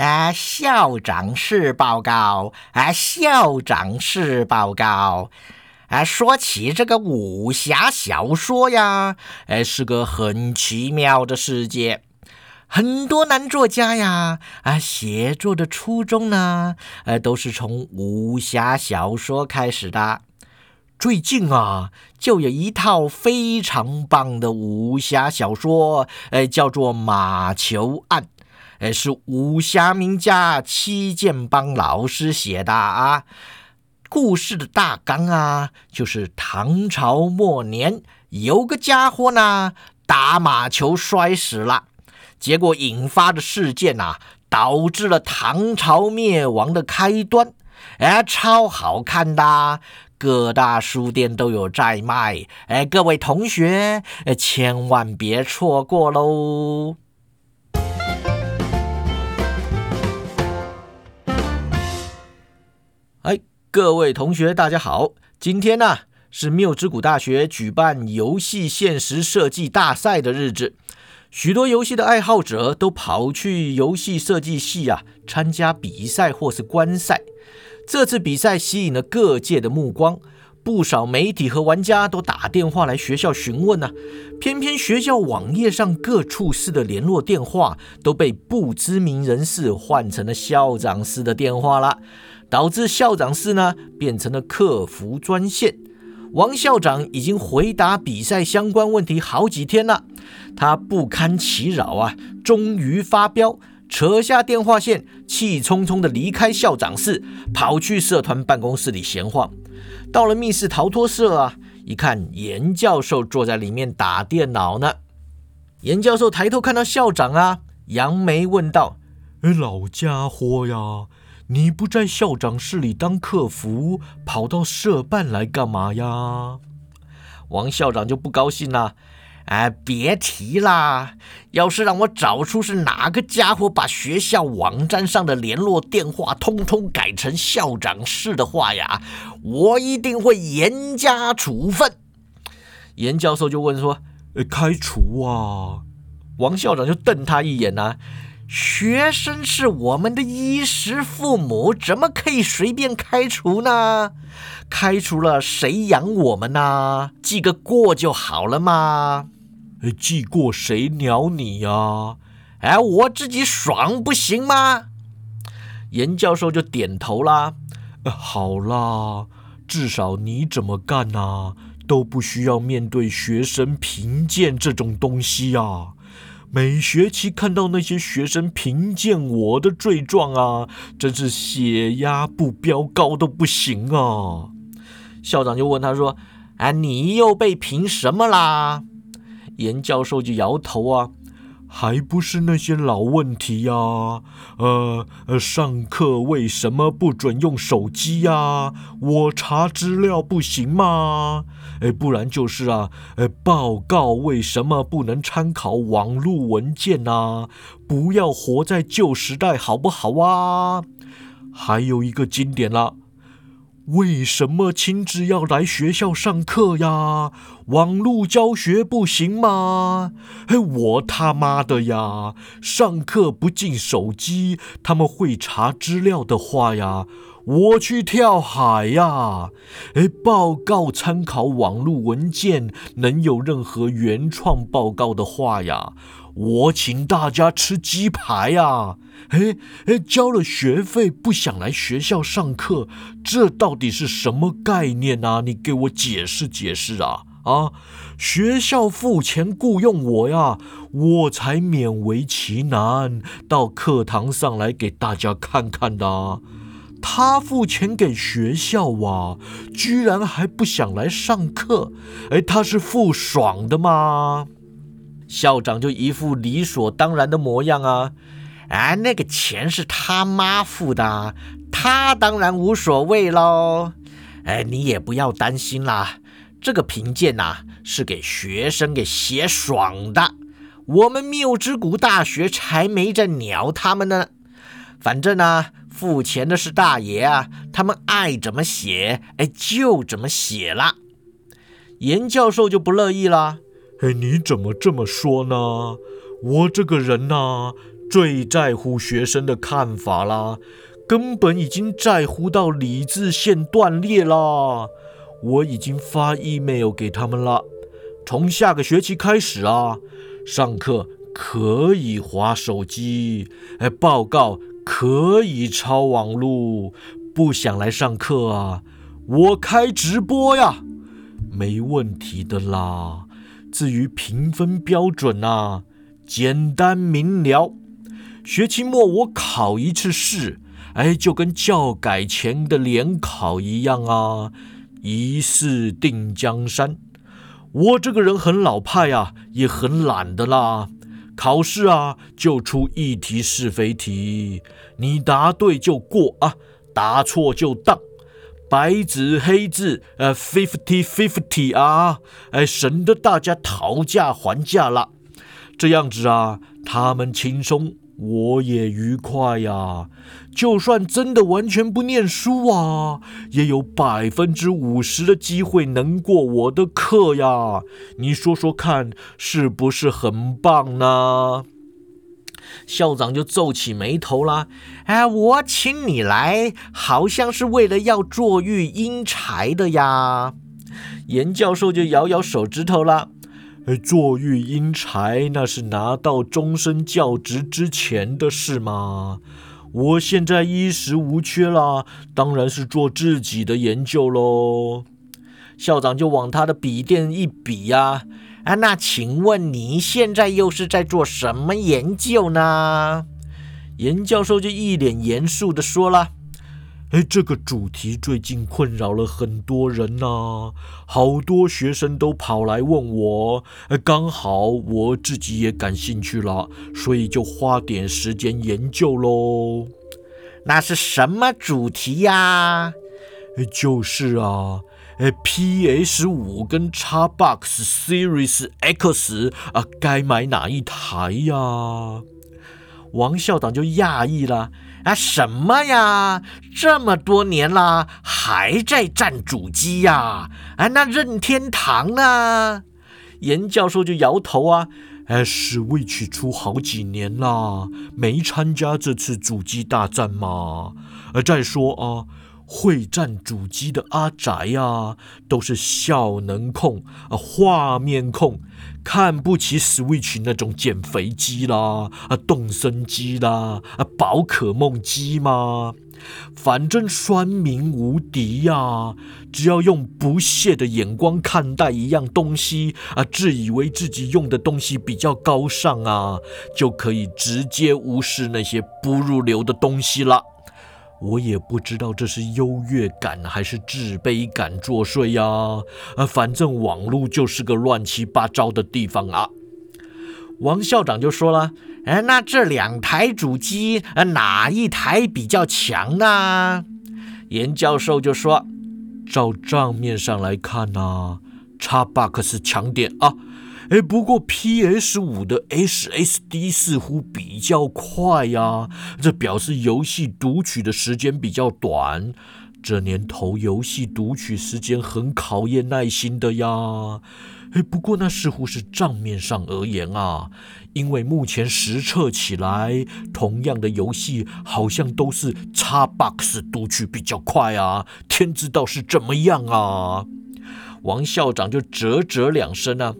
啊，校长室报告，啊，校长室报告。啊，说起这个武侠小说呀，哎，是个很奇妙的世界。很多男作家呀，啊，写作的初衷呢，呃，都是从武侠小说开始的。最近啊，就有一套非常棒的武侠小说，哎，叫做《马球案》，哎，是武侠名家戚建邦老师写的啊。故事的大纲啊，就是唐朝末年有个家伙呢打马球摔死了，结果引发的事件呐，导致了唐朝灭亡的开端。哎，超好看的，各大书店都有在卖。哎，各位同学，千万别错过喽！各位同学，大家好！今天呢是缪之谷大学举办游戏现实设计大赛的日子，许多游戏的爱好者都跑去游戏设计系啊参加比赛或是观赛。这次比赛吸引了各界的目光，不少媒体和玩家都打电话来学校询问呢。偏偏学校网页上各处室的联络电话都被不知名人士换成了校长室的电话了。导致校长室呢变成了客服专线。王校长已经回答比赛相关问题好几天了，他不堪其扰啊，终于发飙，扯下电话线，气冲冲的离开校长室，跑去社团办公室里闲晃。到了密室逃脱社啊，一看严教授坐在里面打电脑呢。严教授抬头看到校长啊，扬眉问道：“哎，老家伙呀！”你不在校长室里当客服，跑到社办来干嘛呀？王校长就不高兴了。哎，别提啦！要是让我找出是哪个家伙把学校网站上的联络电话通通改成校长室的话呀，我一定会严加处分。严教授就问说：“开除啊？”王校长就瞪他一眼呐。学生是我们的衣食父母，怎么可以随便开除呢？开除了谁养我们呢？记个过就好了嘛。记过谁鸟你呀？哎，我自己爽不行吗？严教授就点头啦。好啦，至少你怎么干呐，都不需要面对学生评鉴这种东西呀。每学期看到那些学生评鉴我的罪状啊，真是血压不飙高都不行啊！校长就问他说：“哎，你又被评什么啦？”严教授就摇头啊。还不是那些老问题呀，呃呃，上课为什么不准用手机呀？我查资料不行吗？哎，不然就是啊，呃，报告为什么不能参考网络文件呐？不要活在旧时代，好不好啊？还有一个经典了。为什么亲自要来学校上课呀？网络教学不行吗？嘿，我他妈的呀！上课不进手机，他们会查资料的话呀，我去跳海呀！哎，报告参考网络文件，能有任何原创报告的话呀？我请大家吃鸡排呀！哎哎，交了学费不想来学校上课，这到底是什么概念啊？你给我解释解释啊！啊，学校付钱雇佣我呀，我才勉为其难到课堂上来给大家看看的。他付钱给学校啊，居然还不想来上课？哎，他是付爽的吗？校长就一副理所当然的模样啊！哎，那个钱是他妈付的，他当然无所谓喽。哎，你也不要担心啦，这个评鉴呐是给学生给写爽的，我们缪之谷大学才没在鸟他们呢。反正呢，付钱的是大爷啊，他们爱怎么写，哎，就怎么写了。严教授就不乐意了。哎，你怎么这么说呢？我这个人呐，最在乎学生的看法啦，根本已经在乎到理智线断裂啦。我已经发 email 给他们了，从下个学期开始啊，上课可以划手机，哎，报告可以抄网路，不想来上课啊，我开直播呀，没问题的啦。至于评分标准啊，简单明了。学期末我考一次试，哎，就跟教改前的联考一样啊，一试定江山。我这个人很老派呀，也很懒的啦。考试啊，就出一题是非题，你答对就过啊，答错就当。白纸黑字，呃，fifty fifty 啊，哎，省得大家讨价还价了。这样子啊，他们轻松。我也愉快呀，就算真的完全不念书啊，也有百分之五十的机会能过我的课呀。你说说看，是不是很棒呢？校长就皱起眉头啦。哎，我请你来，好像是为了要坐育英才的呀。严教授就摇摇手指头了。坐育英才，那是拿到终身教职之前的事嘛。我现在衣食无缺啦，当然是做自己的研究喽。校长就往他的笔电一比呀，啊那请问你现在又是在做什么研究呢？严教授就一脸严肃的说了。哎，这个主题最近困扰了很多人呐，好多学生都跑来问我，刚好我自己也感兴趣了，所以就花点时间研究喽。那是什么主题呀？就是啊，哎，PS 五跟 Xbox Series X 啊，该买哪一台呀？王校长就讶异了。啊，什么呀？这么多年啦，还在战主机呀？啊，那任天堂呢？严教授就摇头啊，哎，史威奇出好几年啦，没参加这次主机大战嘛。呃，再说啊，会战主机的阿宅呀，都是效能控啊，画面控。看不起 Switch 那种减肥机啦，啊，动森机啦，啊，宝可梦机吗？反正酸民无敌呀！只要用不屑的眼光看待一样东西啊，自以为自己用的东西比较高尚啊，就可以直接无视那些不入流的东西了。我也不知道这是优越感还是自卑感作祟呀，啊，反正网络就是个乱七八糟的地方啊。王校长就说了，哎，那这两台主机，呃哪一台比较强呢？严教授就说，照账面上来看呢，Xbox 强点啊。哎，不过 PS 五的 SSD 似乎比较快呀，这表示游戏读取的时间比较短。这年头游戏读取时间很考验耐心的呀。哎，不过那似乎是账面上而言啊，因为目前实测起来，同样的游戏好像都是 Xbox 读取比较快啊，天知道是怎么样啊。王校长就啧啧两声啊，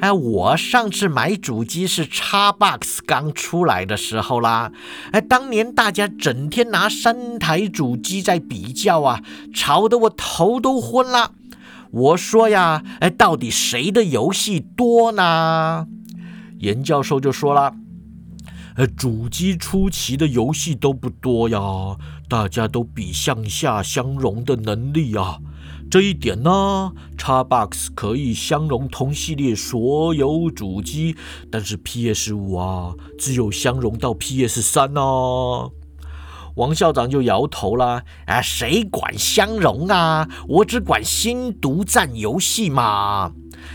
哎，我上次买主机是 Xbox 刚出来的时候啦，哎，当年大家整天拿三台主机在比较啊，吵得我头都昏了。我说呀，哎，到底谁的游戏多呢？严教授就说了，哎，主机出奇的游戏都不多呀，大家都比向下相容的能力啊。这一点呢，Xbox 可以相容同系列所有主机，但是 PS 五啊，只有相容到 PS 三呢。王校长就摇头啦，啊，谁管相容啊？我只管新独占游戏嘛。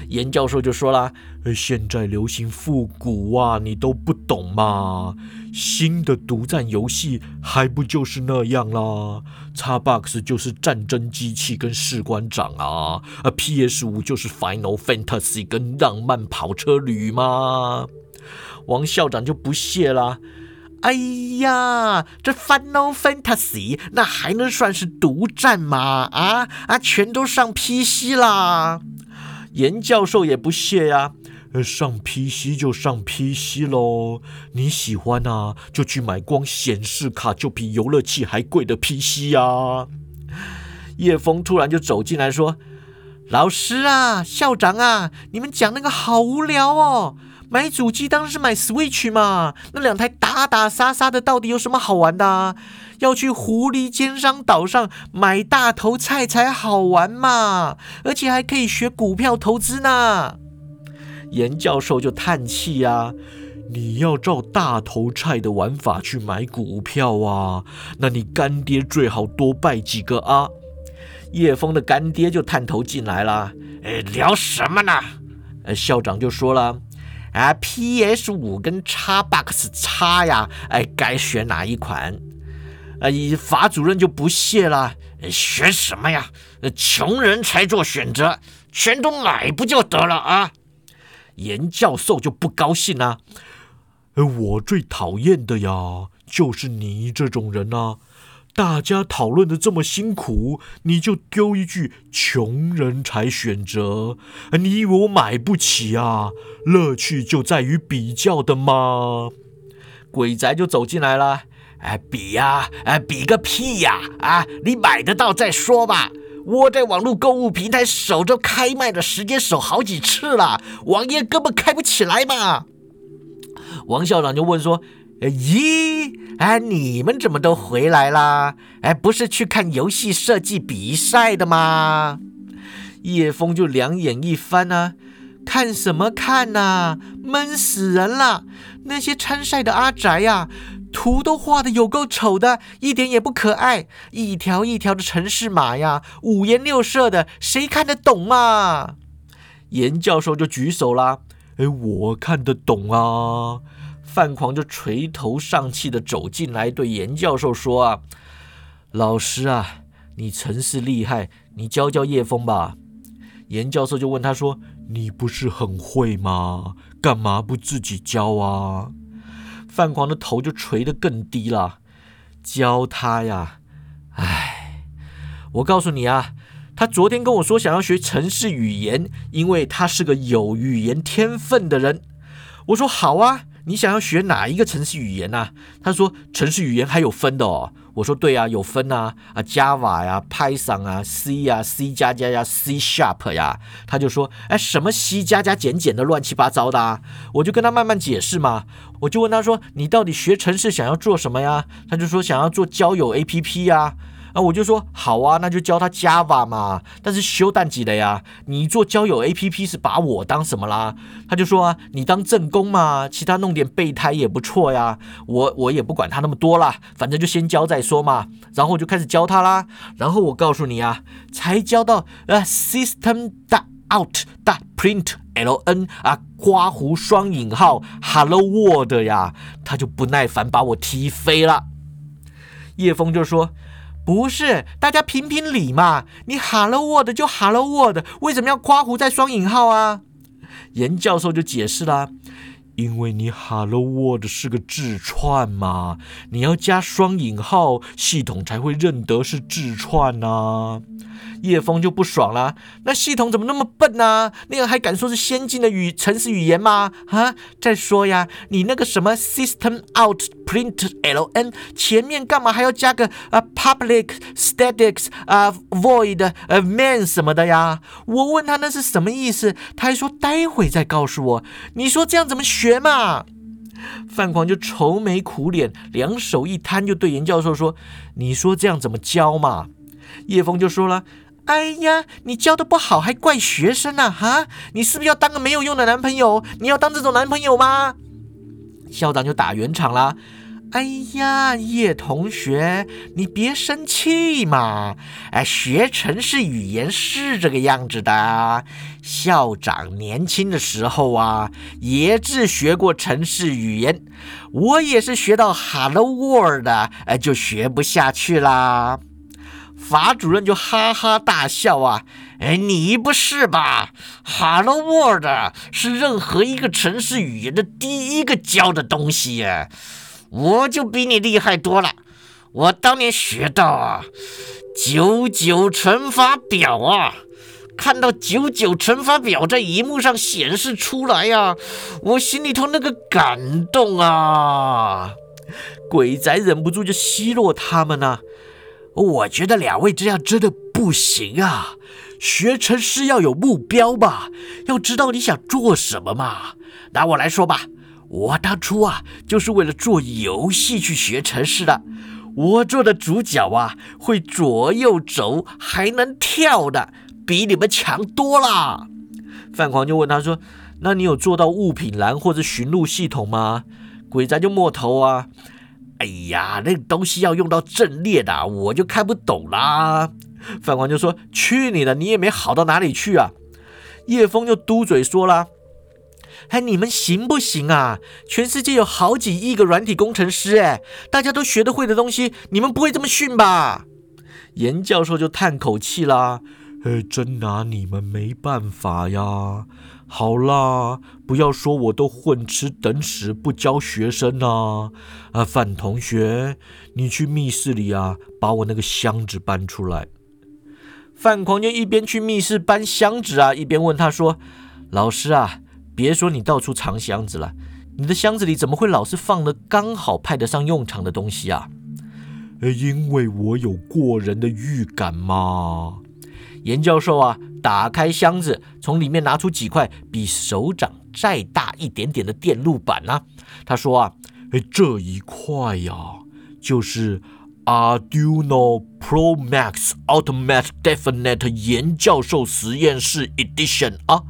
严教授就说了，现在流行复古啊，你都不懂嘛。新的独占游戏还不就是那样啦？Xbox 就是战争机器跟士官长啊，啊，PS 五就是 Final Fantasy 跟浪漫跑车旅吗？王校长就不屑啦，哎呀，这 Final Fantasy 那还能算是独占吗？啊啊，全都上 PC 啦！严教授也不屑呀，上 PC 就上 PC 喽。你喜欢啊，就去买光显示卡就比游乐器还贵的 PC 啊。叶枫突然就走进来说：“老师啊，校长啊，你们讲那个好无聊哦。”买主机当然是买 Switch 嘛，那两台打打杀杀的到底有什么好玩的？要去狐狸奸商岛上买大头菜才好玩嘛，而且还可以学股票投资呢。严教授就叹气呀：“你要照大头菜的玩法去买股票啊，那你干爹最好多拜几个啊。”叶枫的干爹就探头进来了：“哎，聊什么呢？”呃，校长就说了。啊，PS 五跟 Xbox 叉呀，哎，该选哪一款？啊，法主任就不屑了，选什么呀？穷人才做选择，全都买不就得了啊？严教授就不高兴了，我最讨厌的呀，就是你这种人啊。大家讨论的这么辛苦，你就丢一句“穷人才选择”，你以为我买不起啊？乐趣就在于比较的吗？鬼宅就走进来了，哎，比呀，哎，比个屁呀！啊，你买得到再说吧。我在网络购物平台守着开卖的时间守好几次了，网页根本开不起来嘛。王校长就问说。咦，哎，你们怎么都回来啦？哎，不是去看游戏设计比赛的吗？叶枫就两眼一翻啊，看什么看呐？闷死人了！那些参赛的阿宅呀，图都画的有够丑的，一点也不可爱，一条一条的城市码呀，五颜六色的，谁看得懂嘛？严教授就举手啦，哎，我看得懂啊。范狂就垂头丧气的走进来，对严教授说：“啊，老师啊，你城市厉害，你教教叶枫吧。”严教授就问他说：“你不是很会吗？干嘛不自己教啊？”范狂的头就垂得更低了。教他呀，哎，我告诉你啊，他昨天跟我说想要学城市语言，因为他是个有语言天分的人。我说好啊。你想要学哪一个城市语言呢？他说城市语言还有分的哦。我说对啊，有分啊啊，Java 呀、Python 啊、C 呀、C 加加呀、C Sharp 呀。他就说，哎，什么 C 加加减减的乱七八糟的啊？我就跟他慢慢解释嘛。我就问他说，你到底学城市想要做什么呀？他就说想要做交友 APP 呀。啊我就说好啊，那就教他 Java 嘛。但是修蛋几的呀？你做交友 APP 是把我当什么啦？他就说啊，你当正宫嘛，其他弄点备胎也不错呀。我我也不管他那么多啦，反正就先教再说嘛。然后我就开始教他啦。然后我告诉你啊，才教到呃 system dot out dot print ln 啊，刮胡双引号 hello world 呀，他就不耐烦把我踢飞了。叶枫就说。不是，大家评评理嘛！你 Hello World 就 Hello World，为什么要夸胡在双引号啊？严教授就解释了，因为你 Hello World 是个字串嘛，你要加双引号，系统才会认得是字串呐。叶枫就不爽了，那系统怎么那么笨呢？那样还敢说是先进的语程式语言吗？啊！再说呀，你那个什么 system out print ln 前面干嘛还要加个啊 public statics 啊 void 呃 main 什么的呀？我问他那是什么意思，他还说待会再告诉我。你说这样怎么学嘛？范狂就愁眉苦脸，两手一摊，就对严教授说：“你说这样怎么教嘛？”叶枫就说了。哎呀，你教的不好还怪学生呢？哈，你是不是要当个没有用的男朋友？你要当这种男朋友吗？校长就打圆场啦。哎呀，叶同学，你别生气嘛。哎，学城市语言是这个样子的。校长年轻的时候啊，也自学过城市语言。我也是学到 Hello World，哎，就学不下去啦。法主任就哈哈大笑啊！哎，你不是吧？Hello World 是任何一个城市语言的第一个教的东西耶！我就比你厉害多了。我当年学到啊，九九乘法表啊，看到九九乘法表在荧幕上显示出来呀，我心里头那个感动啊！鬼仔忍不住就奚落他们呢。我觉得两位这样真的不行啊！学成是要有目标吧，要知道你想做什么嘛。拿我来说吧，我当初啊就是为了做游戏去学程式的。我做的主角啊会左右走，还能跳的，比你们强多了。范狂就问他说：“那你有做到物品栏或者寻路系统吗？”鬼仔就摸头啊。哎呀，那东西要用到阵列的，我就看不懂啦。范狂就说：“去你的，你也没好到哪里去啊。”叶枫就嘟嘴说了：“哎，你们行不行啊？全世界有好几亿个软体工程师，哎，大家都学得会的东西，你们不会这么训吧？”严教授就叹口气啦：“呃，真拿你们没办法呀。”好啦，不要说我都混吃等死不教学生啊！啊，范同学，你去密室里啊，把我那个箱子搬出来。范狂就一边去密室搬箱子啊，一边问他说：“老师啊，别说你到处藏箱子了，你的箱子里怎么会老是放了刚好派得上用场的东西啊？”因为我有过人的预感嘛。严教授啊。打开箱子，从里面拿出几块比手掌再大一点点的电路板呢。他说啊，哎，这一块呀，就是 Arduino Pro Max Ultimate Definite 严教授实验室 Edition 啊，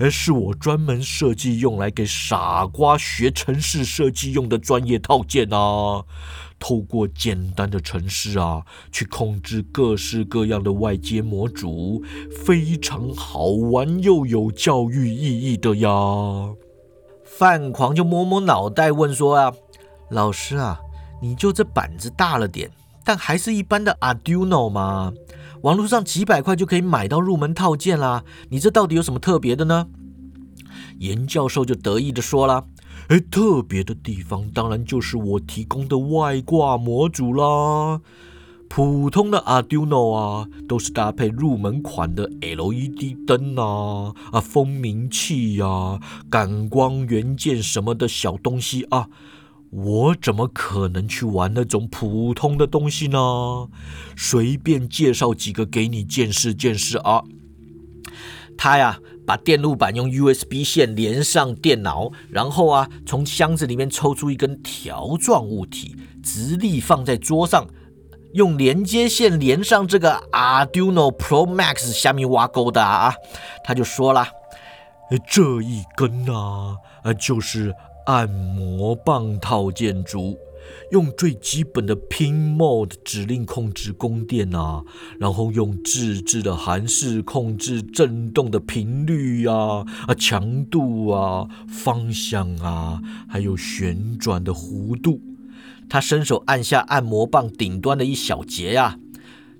而，是我专门设计用来给傻瓜学城市设计用的专业套件啊。透过简单的城市啊，去控制各式各样的外接模组，非常好玩又有教育意义的呀。范狂就摸摸脑袋问说啊，老师啊，你就这板子大了点，但还是一般的 Arduino 吗？网络上几百块就可以买到入门套件啦，你这到底有什么特别的呢？严教授就得意的说了。哎，特别的地方当然就是我提供的外挂模组啦。普通的 Arduino 啊，都是搭配入门款的 LED 灯啊、啊蜂鸣器呀、感光元件什么的小东西啊。我怎么可能去玩那种普通的东西呢？随便介绍几个给你见识见识啊。他呀。把电路板用 USB 线连上电脑，然后啊，从箱子里面抽出一根条状物体，直立放在桌上，用连接线连上这个 Arduino Pro Max 下面挖沟的啊，他就说了，这一根啊，就是按摩棒套件组。用最基本的 Pin Mode 指令控制供电啊，然后用自制的韩式控制振动的频率呀、啊强度啊、方向啊，还有旋转的弧度。他伸手按下按摩棒顶端的一小节呀，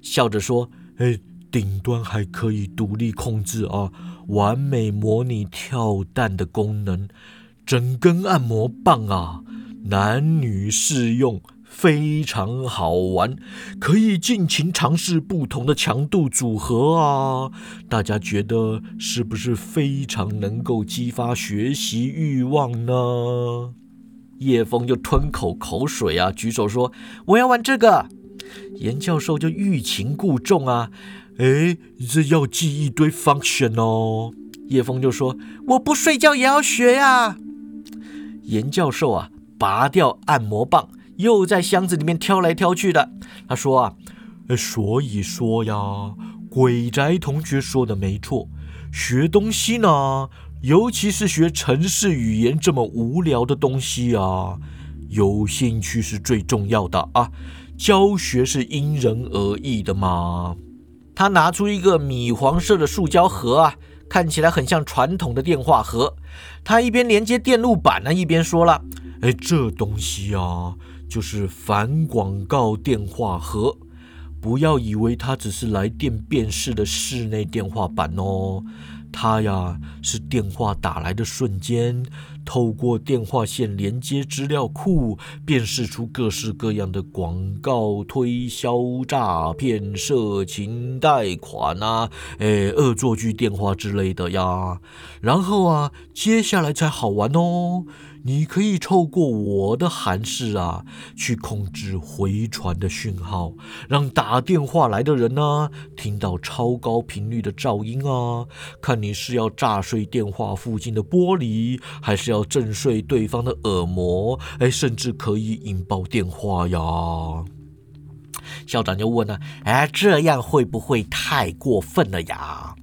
笑着说：“哎，顶端还可以独立控制啊，完美模拟跳弹的功能。整根按摩棒啊。”男女适用，非常好玩，可以尽情尝试不同的强度组合啊！大家觉得是不是非常能够激发学习欲望呢？叶枫就吞口口水啊，举手说：“我要玩这个。”严教授就欲擒故纵啊，哎，这要记一堆 function 哦。叶枫就说：“我不睡觉也要学呀。”严教授啊。拔掉按摩棒，又在箱子里面挑来挑去的。他说啊，所以说呀，鬼宅同学说的没错，学东西呢，尤其是学城市语言这么无聊的东西啊，有兴趣是最重要的啊，教学是因人而异的嘛。他拿出一个米黄色的塑胶盒啊，看起来很像传统的电话盒。他一边连接电路板呢，一边说了。哎，这东西啊，就是反广告电话盒。不要以为它只是来电辨识的室内电话板哦，它呀是电话打来的瞬间，透过电话线连接资料库，辨识出各式各样的广告推销、诈骗、色情贷款啊，诶，恶作剧电话之类的呀。然后啊，接下来才好玩哦。你可以透过我的函式啊，去控制回传的讯号，让打电话来的人呢听到超高频率的噪音啊。看你是要炸碎电话附近的玻璃，还是要震碎对方的耳膜？哎，甚至可以引爆电话呀！校长就问了：“哎，这样会不会太过分了呀？”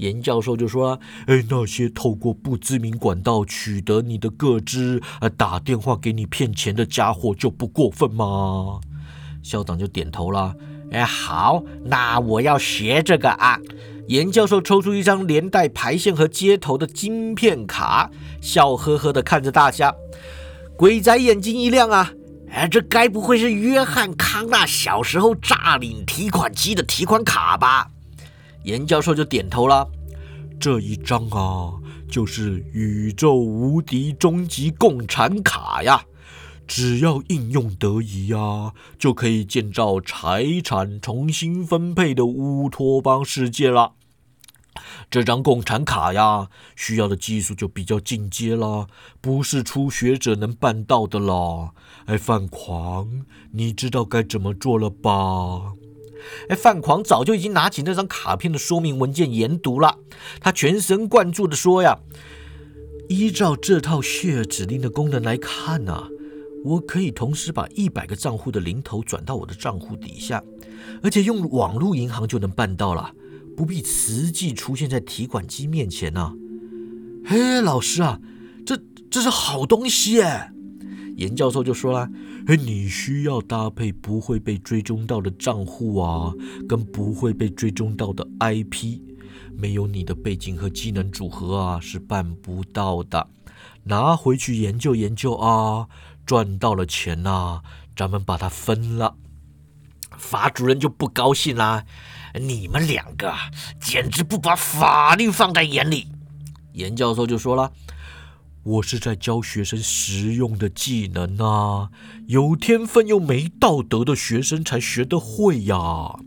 严教授就说：“哎，那些透过不知名管道取得你的个资，呃，打电话给你骗钱的家伙就不过分吗？”校长就点头了：“哎，好，那我要学这个啊。”严教授抽出一张连带排线和接头的晶片卡，笑呵呵的看着大家。鬼仔眼睛一亮啊！哎，这该不会是约翰康纳小时候诈领提款机的提款卡吧？严教授就点头了。这一张啊，就是宇宙无敌终极共产卡呀！只要应用得宜呀，就可以建造财产重新分配的乌托邦世界了。这张共产卡呀，需要的技术就比较进阶了，不是初学者能办到的啦。哎，范狂，你知道该怎么做了吧？哎，范狂早就已经拿起那张卡片的说明文件研读了。他全神贯注的说呀：“依照这套雪指令的功能来看呐，我可以同时把一百个账户的零头转到我的账户底下，而且用网络银行就能办到了，不必实际出现在提款机面前呐。”嘿，老师啊，这这是好东西耶！严教授就说啦。哎，你需要搭配不会被追踪到的账户啊，跟不会被追踪到的 IP，没有你的背景和技能组合啊，是办不到的。拿回去研究研究啊，赚到了钱呐，咱们把它分了。法主任就不高兴啦，你们两个简直不把法律放在眼里。严教授就说了。我是在教学生实用的技能啊，有天分又没道德的学生才学得会呀。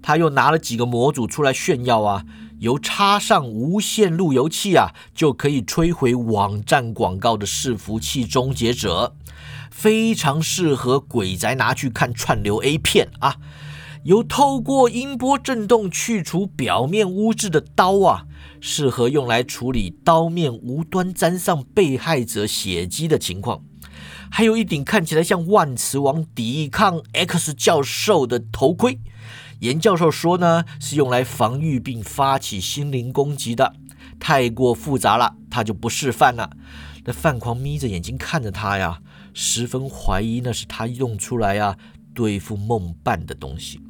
他又拿了几个模组出来炫耀啊，由插上无线路由器啊，就可以摧毁网站广告的伺服器终结者，非常适合鬼宅拿去看串流 A 片啊。有透过音波震动去除表面污渍的刀啊。适合用来处理刀面无端沾上被害者血迹的情况，还有一顶看起来像万磁王抵抗 X 教授的头盔。严教授说呢，是用来防御并发起心灵攻击的。太过复杂了，他就不示范了。那范狂眯着眼睛看着他呀，十分怀疑那是他用出来呀对付梦伴的东西。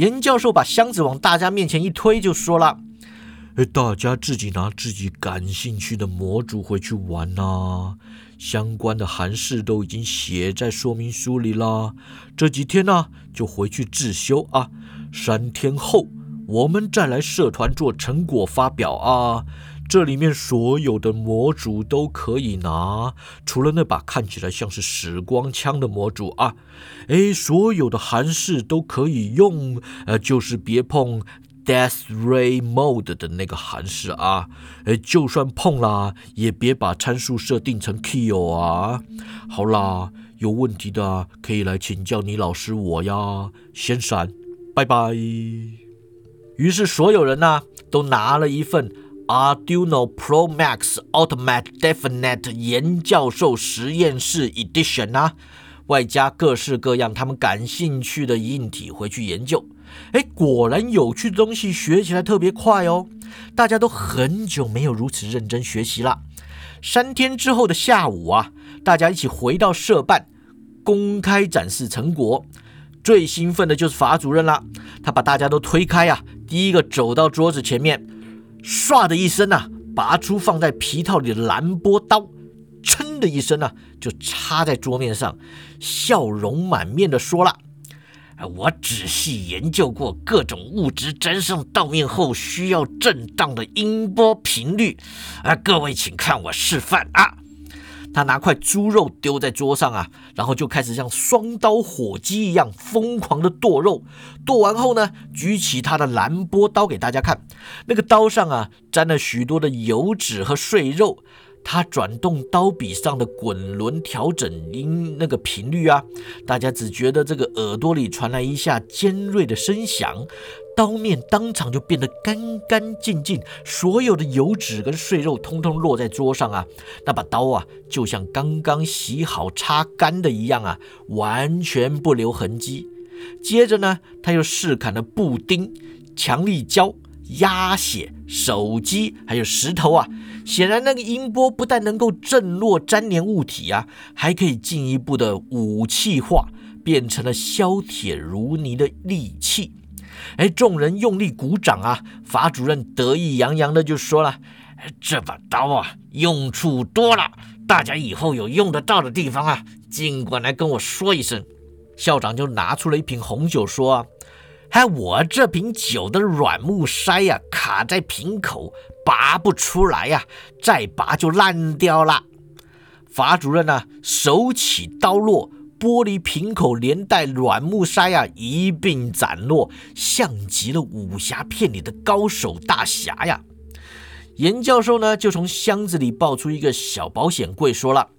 严教授把箱子往大家面前一推，就说了。大家自己拿自己感兴趣的模组回去玩呐，相关的函式都已经写在说明书里啦。这几天呢，就回去自修啊。三天后，我们再来社团做成果发表啊。这里面所有的模组都可以拿，除了那把看起来像是时光枪的模组啊。哎，所有的韩式都可以用，呃，就是别碰。Death Ray Mode 的那个韩式啊，哎，就算碰啦，也别把参数设定成 Kill 啊。好啦，有问题的可以来请教你老师我呀。先闪，拜拜。于是所有人呢，都拿了一份 Arduino Pro Max Ultimate Definite 严教授实验室 Edition 啊，外加各式各样他们感兴趣的硬体回去研究。哎，果然有趣的东西学起来特别快哦！大家都很久没有如此认真学习了。三天之后的下午啊，大家一起回到社办，公开展示成果。最兴奋的就是法主任了，他把大家都推开啊，第一个走到桌子前面，唰的一声呐，拔出放在皮套里的蓝波刀，噌的一声呢，就插在桌面上，笑容满面的说了。我仔细研究过各种物质沾上刀面后需要震荡的音波频率，啊，各位请看我示范啊！他拿块猪肉丢在桌上啊，然后就开始像双刀火鸡一样疯狂的剁肉。剁完后呢，举起他的蓝波刀给大家看，那个刀上啊沾了许多的油脂和碎肉。他转动刀柄上的滚轮，调整音那个频率啊，大家只觉得这个耳朵里传来一下尖锐的声响，刀面当场就变得干干净净，所有的油脂跟碎肉通通落在桌上啊，那把刀啊就像刚刚洗好擦干的一样啊，完全不留痕迹。接着呢，他又试砍了布丁、强力胶。鸭血、手机还有石头啊，显然那个音波不但能够震落粘连物体啊，还可以进一步的武器化，变成了削铁如泥的利器。哎，众人用力鼓掌啊，法主任得意洋洋的就说了：“这把刀啊，用处多了，大家以后有用得到的地方啊，尽管来跟我说一声。”校长就拿出了一瓶红酒说哎。我这瓶酒的软木塞呀，卡在瓶口，拔不出来呀，再拔就烂掉了。法主任呢，手起刀落，玻璃瓶口连带软木塞呀一并斩落，像极了武侠片里的高手大侠呀。严教授呢，就从箱子里抱出一个小保险柜，说了：“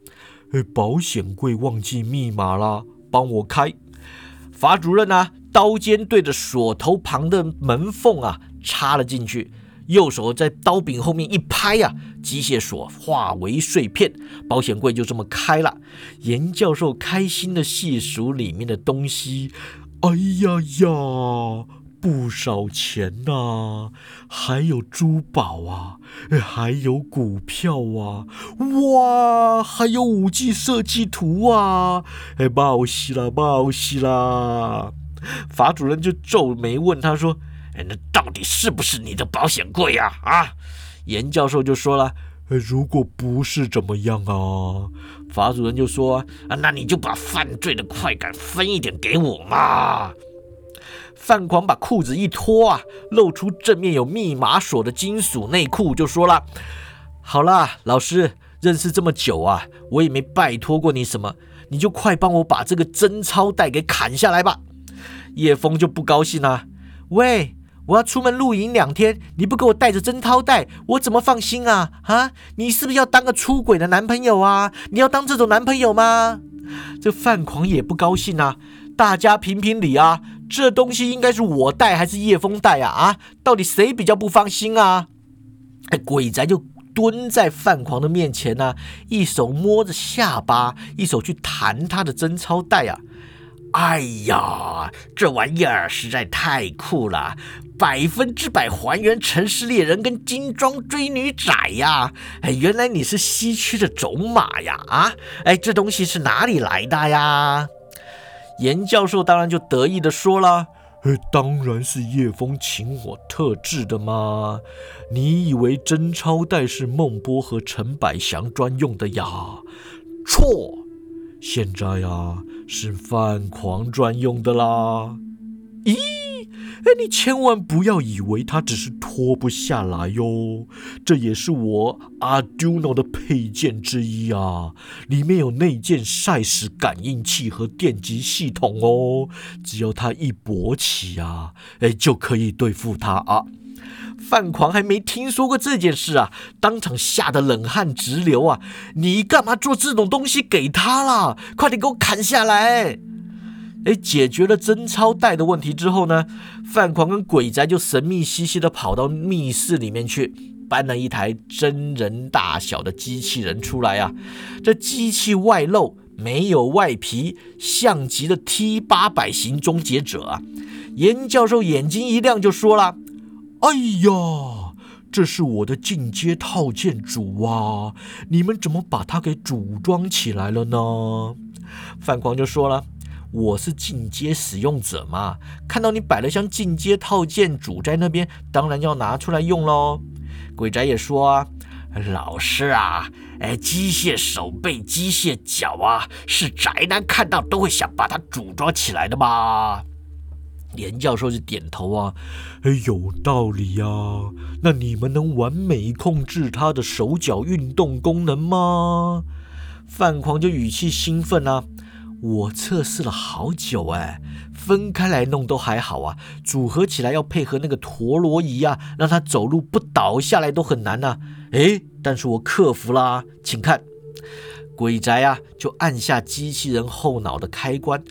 保险柜忘记密码了，帮我开。”法主任呢？刀尖对着锁头旁的门缝啊插了进去，右手在刀柄后面一拍呀，机械锁化为碎片，保险柜就这么开了。严教授开心的细数里面的东西，哎呀呀，不少钱呐，还有珠宝啊，还有股票啊，哇，还有五 G 设计图啊，哎，冒喜了，报喜了。法主任就皱眉问他说：“那到底是不是你的保险柜呀？”啊，严教授就说了：“如果不是怎么样啊？”法主任就说：“啊，那你就把犯罪的快感分一点给我嘛。”范狂把裤子一脱啊，露出正面有密码锁的金属内裤，就说了：“好啦，老师，认识这么久啊，我也没拜托过你什么，你就快帮我把这个真钞袋给砍下来吧。”叶枫就不高兴了。喂，我要出门露营两天，你不给我带着贞操带，我怎么放心啊？啊，你是不是要当个出轨的男朋友啊？你要当这种男朋友吗？这范狂也不高兴啊。大家评评理啊，这东西应该是我带还是叶枫带啊？啊，到底谁比较不放心啊？哎，鬼仔就蹲在范狂的面前呢，一手摸着下巴，一手去弹他的贞操带啊。哎呀，这玩意儿实在太酷了，百分之百还原城市猎人跟精装追女仔呀！哎，原来你是西区的走马呀！啊，哎，这东西是哪里来的呀？严教授当然就得意的说了：“哎，当然是叶枫请我特制的嘛！你以为真钞袋是孟波和陈百祥专用的呀？错，现在呀。”是犯狂专用的啦！咦，哎，你千万不要以为它只是脱不下来哟，这也是我 Arduino 的配件之一啊！里面有内建晒时感应器和电极系统哦，只要它一勃起啊，哎，就可以对付它啊！范狂还没听说过这件事啊，当场吓得冷汗直流啊！你干嘛做这种东西给他啦？快点给我砍下来！哎，解决了真钞袋的问题之后呢，范狂跟鬼宅就神秘兮兮的跑到密室里面去，搬了一台真人大小的机器人出来啊。这机器外露，没有外皮，像极了 T 八百型终结者啊！严教授眼睛一亮，就说了。哎呀，这是我的进阶套件组啊！你们怎么把它给组装起来了呢？范狂就说了：“我是进阶使用者嘛，看到你摆了箱进阶套件组在那边，当然要拿出来用喽。”鬼宅也说啊：“老师啊，哎，机械手背、机械脚啊，是宅男看到都会想把它组装起来的嘛。”连教授就点头啊，哎，有道理呀。那你们能完美控制他的手脚运动功能吗？范狂就语气兴奋啊，我测试了好久哎，分开来弄都还好啊，组合起来要配合那个陀螺仪啊，让他走路不倒下来都很难呐。哎，但是我克服啦，请看。鬼宅啊，就按下机器人后脑的开关，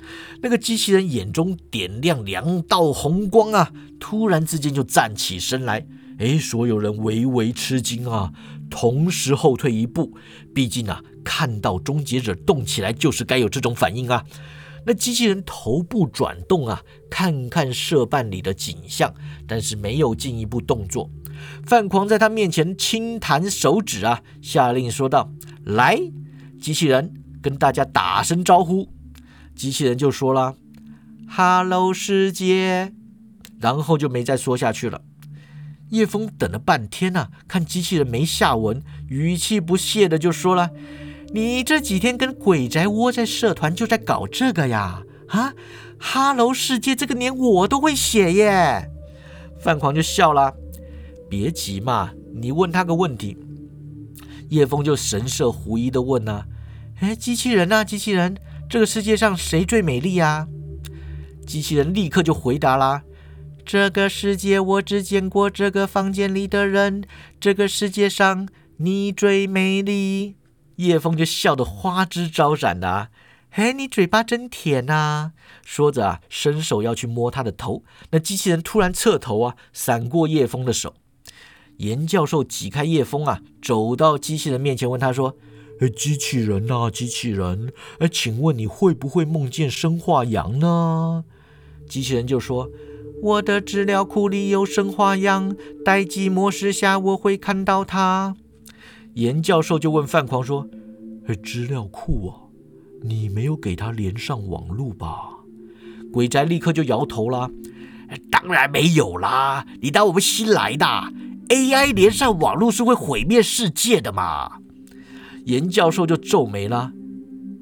那个机器人眼中点亮两道红光啊，突然之间就站起身来。哎，所有人微微吃惊啊，同时后退一步。毕竟啊，看到终结者动起来，就是该有这种反应啊。那机器人头部转动啊，看看社办里的景象，但是没有进一步动作。范狂在他面前轻弹手指啊，下令说道：“来。”机器人跟大家打声招呼，机器人就说了：“Hello，世界。”然后就没再说下去了。叶枫等了半天呢，看机器人没下文，语气不屑的就说了：“你这几天跟鬼宅窝在社团就在搞这个呀？啊，Hello，世界这个连我都会写耶！”范狂就笑了：“别急嘛，你问他个问题。”叶枫就神色狐疑的问呢：“哎，机器人啊，机器人，这个世界上谁最美丽呀？”机器人立刻就回答啦：“这个世界我只见过这个房间里的人，这个世界上你最美丽。”叶枫就笑得花枝招展的：“嘿，你嘴巴真甜呐！”说着啊，伸手要去摸他的头，那机器人突然侧头啊，闪过叶枫的手。严教授挤开叶枫啊，走到机器人面前，问他说：“哎，机器人呐，机器人，哎，请问你会不会梦见生化羊呢？”机器人就说：“我的资料库里有生化羊，待机模式下我会看到它。”严教授就问范狂说：“哎，资料库啊，你没有给他连上网路吧？”鬼宅立刻就摇头啦：“当然没有啦，你当我们新来的？” AI 连上网络是会毁灭世界的嘛？严教授就皱眉了。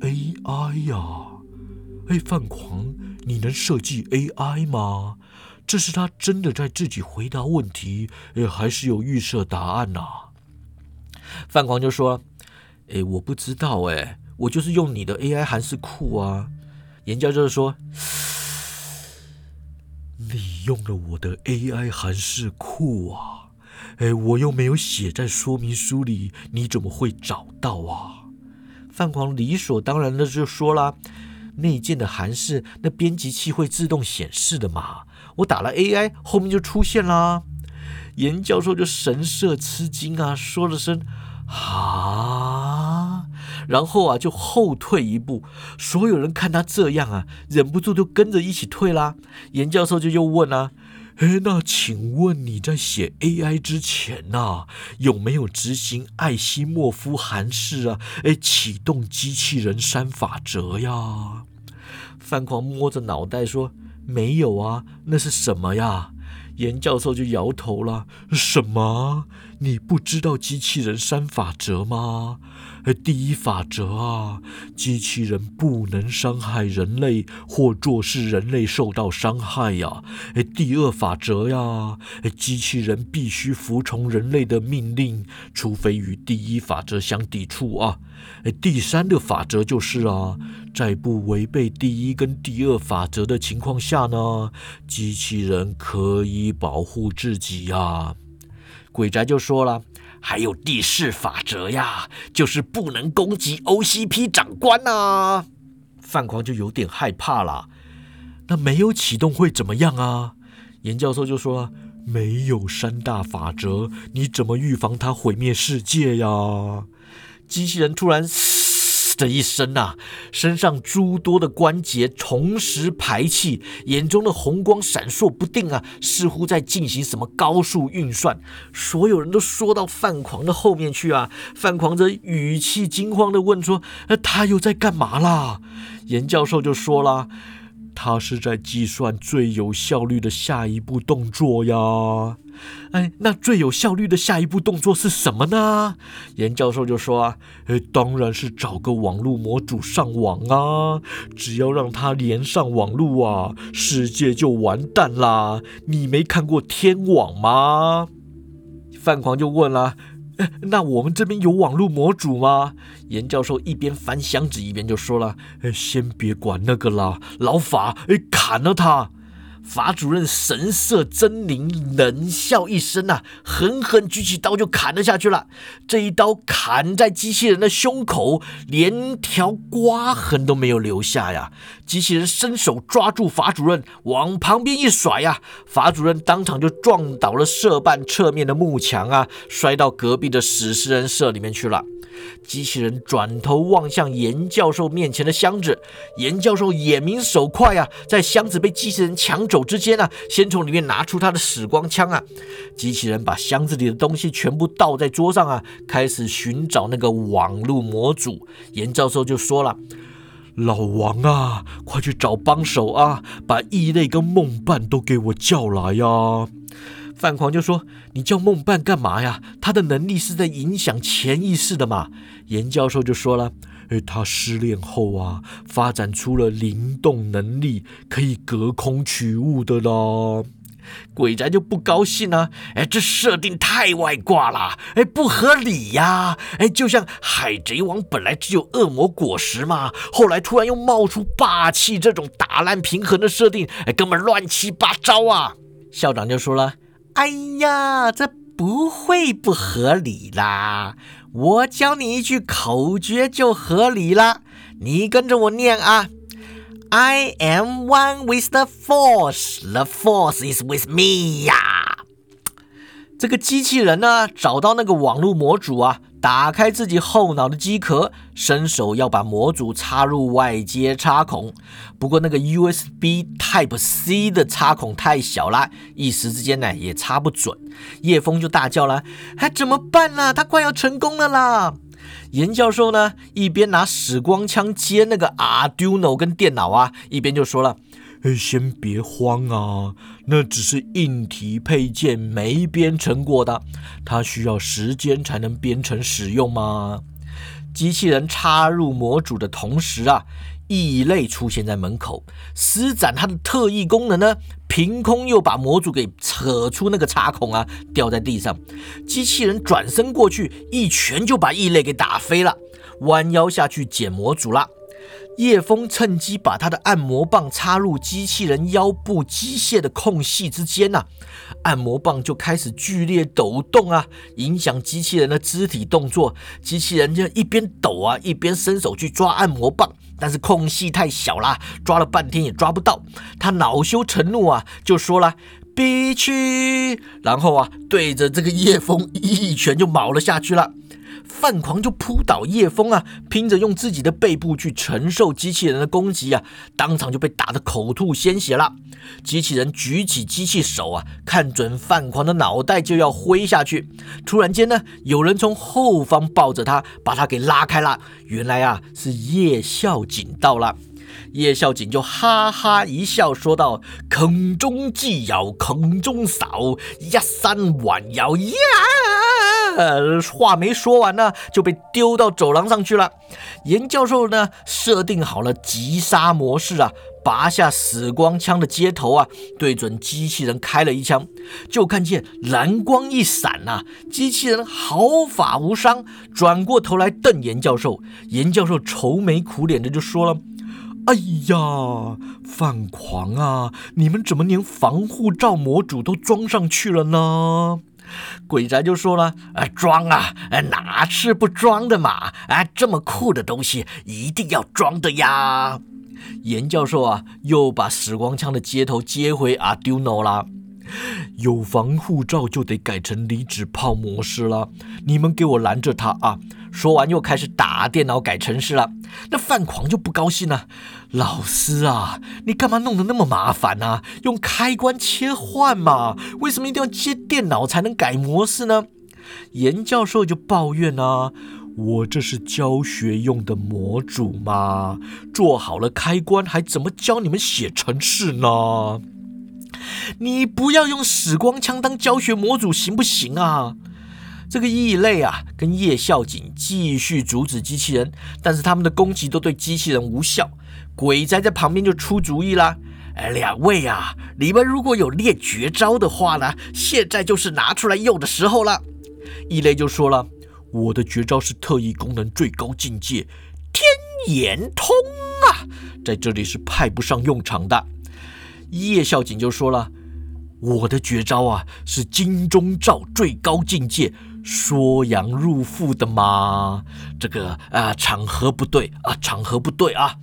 AI 呀，哎，范狂，你能设计 AI 吗？这是他真的在自己回答问题，哎，还是有预设答案呐？范狂就说：“哎，我不知道，哎，我就是用你的 AI 函式库啊。”严教授说：“ 你用了我的 AI 函式库啊？”哎，我又没有写在说明书里，你怎么会找到啊？范狂理所当然的就说啦：“内建的函式，那编辑器会自动显示的嘛。我打了 AI，后面就出现啦。”严教授就神色吃惊啊，说了声“啊”，然后啊就后退一步。所有人看他这样啊，忍不住就跟着一起退啦。严教授就又问啊。哎，那请问你在写 AI 之前呐，有没有执行艾希莫夫函式啊？哎，启动机器人三法则呀？范狂摸着脑袋说：“没有啊，那是什么呀？”严教授就摇头了：“什么？你不知道机器人三法则吗？”第一法则啊，机器人不能伤害人类或做事人类受到伤害呀。哎，第二法则呀，机器人必须服从人类的命令，除非与第一法则相抵触啊。哎，第三个法则就是啊，在不违背第一跟第二法则的情况下呢，机器人可以保护自己呀。鬼宅就说了。还有第四法则呀，就是不能攻击 OCP 长官呐。范狂就有点害怕了。那没有启动会怎么样啊？严教授就说：没有三大法则，你怎么预防它毁灭世界呀？机器人突然。这一身啊，身上诸多的关节同时排气，眼中的红光闪烁不定啊，似乎在进行什么高速运算。所有人都缩到范狂的后面去啊！范狂则语气惊慌地问说：“他又在干嘛啦？”严教授就说了：“他是在计算最有效率的下一步动作呀。哎，那最有效率的下一步动作是什么呢？严教授就说啊，哎，当然是找个网络模组上网啊。只要让它连上网络啊，世界就完蛋啦。你没看过天网吗？范狂就问了，那我们这边有网络模组吗？严教授一边翻箱子一边就说了，哎，先别管那个啦，老法，砍了他。法主任神色狰狞，冷笑一声呐，狠狠举起刀就砍了下去了。这一刀砍在机器人的胸口，连条刮痕都没有留下呀。机器人伸手抓住法主任，往旁边一甩呀，法主任当场就撞倒了社办侧面的幕墙啊，摔到隔壁的死尸人社里面去了。机器人转头望向严教授面前的箱子，严教授眼明手快啊，在箱子被机器人抢走之间呢，先从里面拿出他的死光枪啊。机器人把箱子里的东西全部倒在桌上啊，开始寻找那个网络模组。严教授就说了：“老王啊，快去找帮手啊，把异类跟梦伴都给我叫来呀。”范狂就说：“你叫梦伴干嘛呀？他的能力是在影响潜意识的嘛。”严教授就说了：“诶，他失恋后啊，发展出了灵动能力，可以隔空取物的啦。”鬼宅就不高兴啊！哎，这设定太外挂了，哎，不合理呀！哎，就像海贼王本来只有恶魔果实嘛，后来突然又冒出霸气这种打烂平衡的设定，哎，根本乱七八糟啊！校长就说了。哎呀，这不会不合理啦！我教你一句口诀就合理了，你跟着我念啊！I am one with the force, the force is with me 呀！这个机器人呢，找到那个网络模组啊。打开自己后脑的机壳，伸手要把模组插入外接插孔，不过那个 USB Type C 的插孔太小了，一时之间呢也插不准。叶枫就大叫了：“还怎么办呢？他快要成功了啦！”严教授呢一边拿死光枪接那个 Arduino 跟电脑啊，一边就说了。哎，先别慌啊，那只是硬体配件没编程过的，它需要时间才能编程使用嘛？机器人插入模组的同时啊，异类出现在门口，施展他的特异功能呢，凭空又把模组给扯出那个插孔啊，掉在地上。机器人转身过去，一拳就把异类给打飞了，弯腰下去捡模组了。叶枫趁机把他的按摩棒插入机器人腰部机械的空隙之间呐，按摩棒就开始剧烈抖动啊，影响机器人的肢体动作。机器人就一边抖啊，一边伸手去抓按摩棒，但是空隙太小啦，抓了半天也抓不到。他恼羞成怒啊，就说了：“必须！”然后啊，对着这个叶枫一拳就卯了下去了。范狂就扑倒叶枫啊，拼着用自己的背部去承受机器人的攻击啊，当场就被打得口吐鲜血了。机器人举起机器手啊，看准范狂的脑袋就要挥下去。突然间呢，有人从后方抱着他，把他给拉开了。原来啊，是叶孝景到了。叶孝景就哈哈一笑，说道：“坑中既咬坑中扫，一山万妖呀！”，话没说完呢，就被丢到走廊上去了。严教授呢，设定好了急杀模式啊，拔下死光枪的接头啊，对准机器人开了一枪，就看见蓝光一闪呐，机器人毫发无伤，转过头来瞪严教授。严教授愁眉苦脸的就说了。哎呀，犯狂啊！你们怎么连防护罩模组都装上去了呢？鬼宅就说了：“啊，装啊，哪是不装的嘛？啊，这么酷的东西一定要装的呀！”严教授啊，又把时光枪的接头接回 Arduino 了。有防护罩就得改成离子炮模式了，你们给我拦着他啊！说完，又开始打电脑改程式了。那范狂就不高兴了：“老师啊，你干嘛弄得那么麻烦呢？用开关切换嘛，为什么一定要接电脑才能改模式呢？”严教授就抱怨啊：“我这是教学用的模组吗？做好了开关，还怎么教你们写程式呢？你不要用死光枪当教学模组行不行啊？这个异类啊，跟叶孝景继续阻止机器人，但是他们的攻击都对机器人无效。鬼仔在旁边就出主意啦：“哎，两位啊，你们如果有练绝招的话呢，现在就是拿出来用的时候了。”异类就说了：“我的绝招是特异功能最高境界天眼通啊，在这里是派不上用场的。”叶孝景就说了：“我的绝招啊，是金钟罩最高境界。”缩阳入腹的嘛？这个啊，场合不对啊，场合不对啊。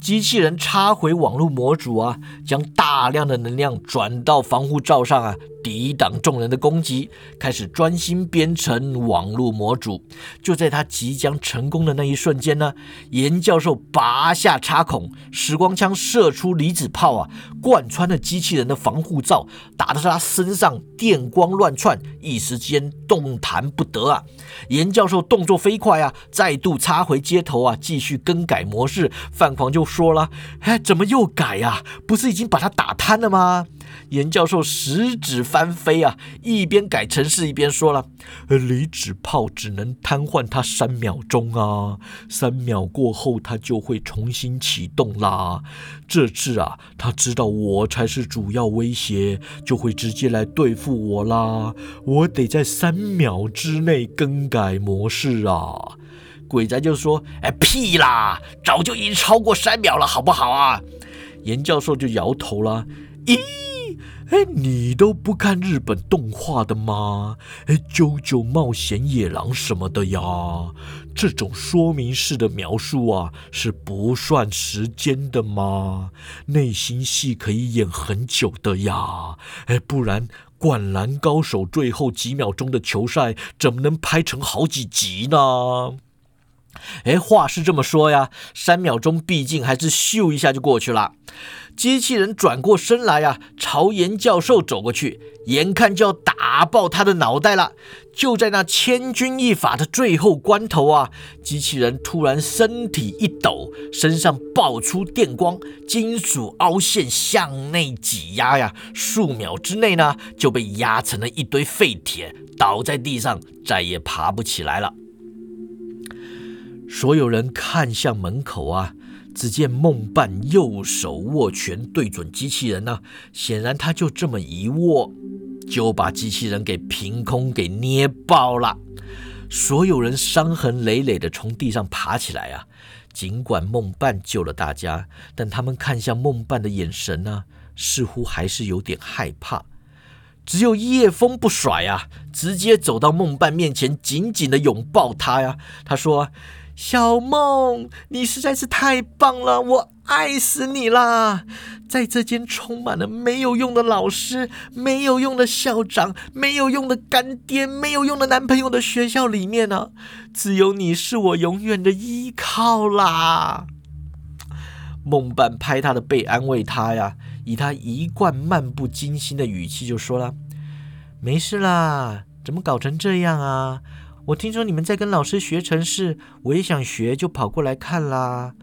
机器人插回网络模组啊，将大量的能量转到防护罩上啊，抵挡众人的攻击，开始专心编程网络模组。就在他即将成功的那一瞬间呢，严教授拔下插孔，时光枪射出离子炮啊，贯穿了机器人的防护罩，打得他身上电光乱窜，一时间动弹不得啊。严教授动作飞快啊，再度插回接头啊，继续更改模式。范狂就。说了，哎，怎么又改呀？不是已经把他打瘫了吗？严教授食指翻飞啊，一边改程式一边说了：“离子炮只能瘫痪他三秒钟啊，三秒过后他就会重新启动啦。这次啊，他知道我才是主要威胁，就会直接来对付我啦。我得在三秒之内更改模式啊。”鬼仔就说：“哎，屁啦，早就已经超过三秒了，好不好啊？”严教授就摇头了：“咦，哎，你都不看日本动画的吗？哎，啾啾冒险野狼什么的呀？这种说明式的描述啊，是不算时间的吗？内心戏可以演很久的呀。哎，不然《灌篮高手》最后几秒钟的球赛怎么能拍成好几集呢？”哎，话是这么说呀，三秒钟毕竟还是咻一下就过去了。机器人转过身来呀，朝严教授走过去，眼看就要打爆他的脑袋了。就在那千钧一发的最后关头啊，机器人突然身体一抖，身上爆出电光，金属凹陷向内挤压呀，数秒之内呢就被压成了一堆废铁，倒在地上，再也爬不起来了。所有人看向门口啊，只见梦伴右手握拳对准机器人呢，显然他就这么一握，就把机器人给凭空给捏爆了。所有人伤痕累累的从地上爬起来啊，尽管梦伴救了大家，但他们看向梦伴的眼神呢，似乎还是有点害怕。只有叶枫不甩啊，直接走到梦伴面前，紧紧的拥抱他呀。他说。小梦，你实在是太棒了，我爱死你啦！在这间充满了没有用的老师、没有用的校长、没有用的干爹、没有用的男朋友的学校里面呢，只有你是我永远的依靠啦！梦伴拍他的背安慰他呀，以他一贯漫不经心的语气就说了：“没事啦，怎么搞成这样啊？”我听说你们在跟老师学程式，我也想学，就跑过来看啦。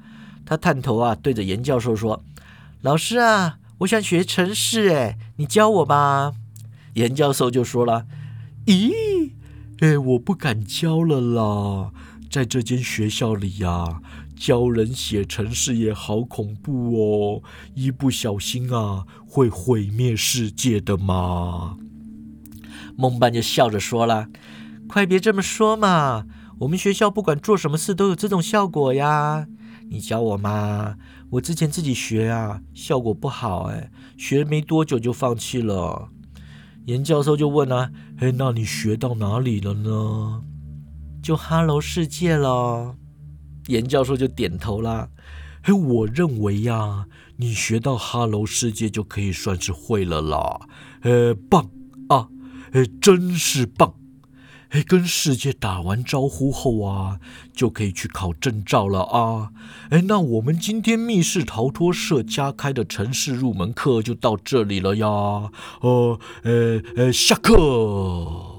他探头啊，对着严教授说：“老师啊，我想学程式，哎，你教我吧。”严教授就说了：“咦，哎，我不敢教了啦，在这间学校里呀，教人写程式也好恐怖哦，一不小心啊，会毁灭世界的嘛。”孟班就笑着说了。快别这么说嘛！我们学校不管做什么事都有这种效果呀。你教我嘛？我之前自己学啊，效果不好哎，学没多久就放弃了。严教授就问啊：“哎，那你学到哪里了呢？”就哈喽世界了。严教授就点头啦。哎，我认为呀，你学到哈喽世界就可以算是会了啦。呃，棒啊！哎，真是棒。哎，跟世界打完招呼后啊，就可以去考证照了啊！哎，那我们今天密室逃脱社加开的城市入门课就到这里了呀。呃，呃，呃，下课。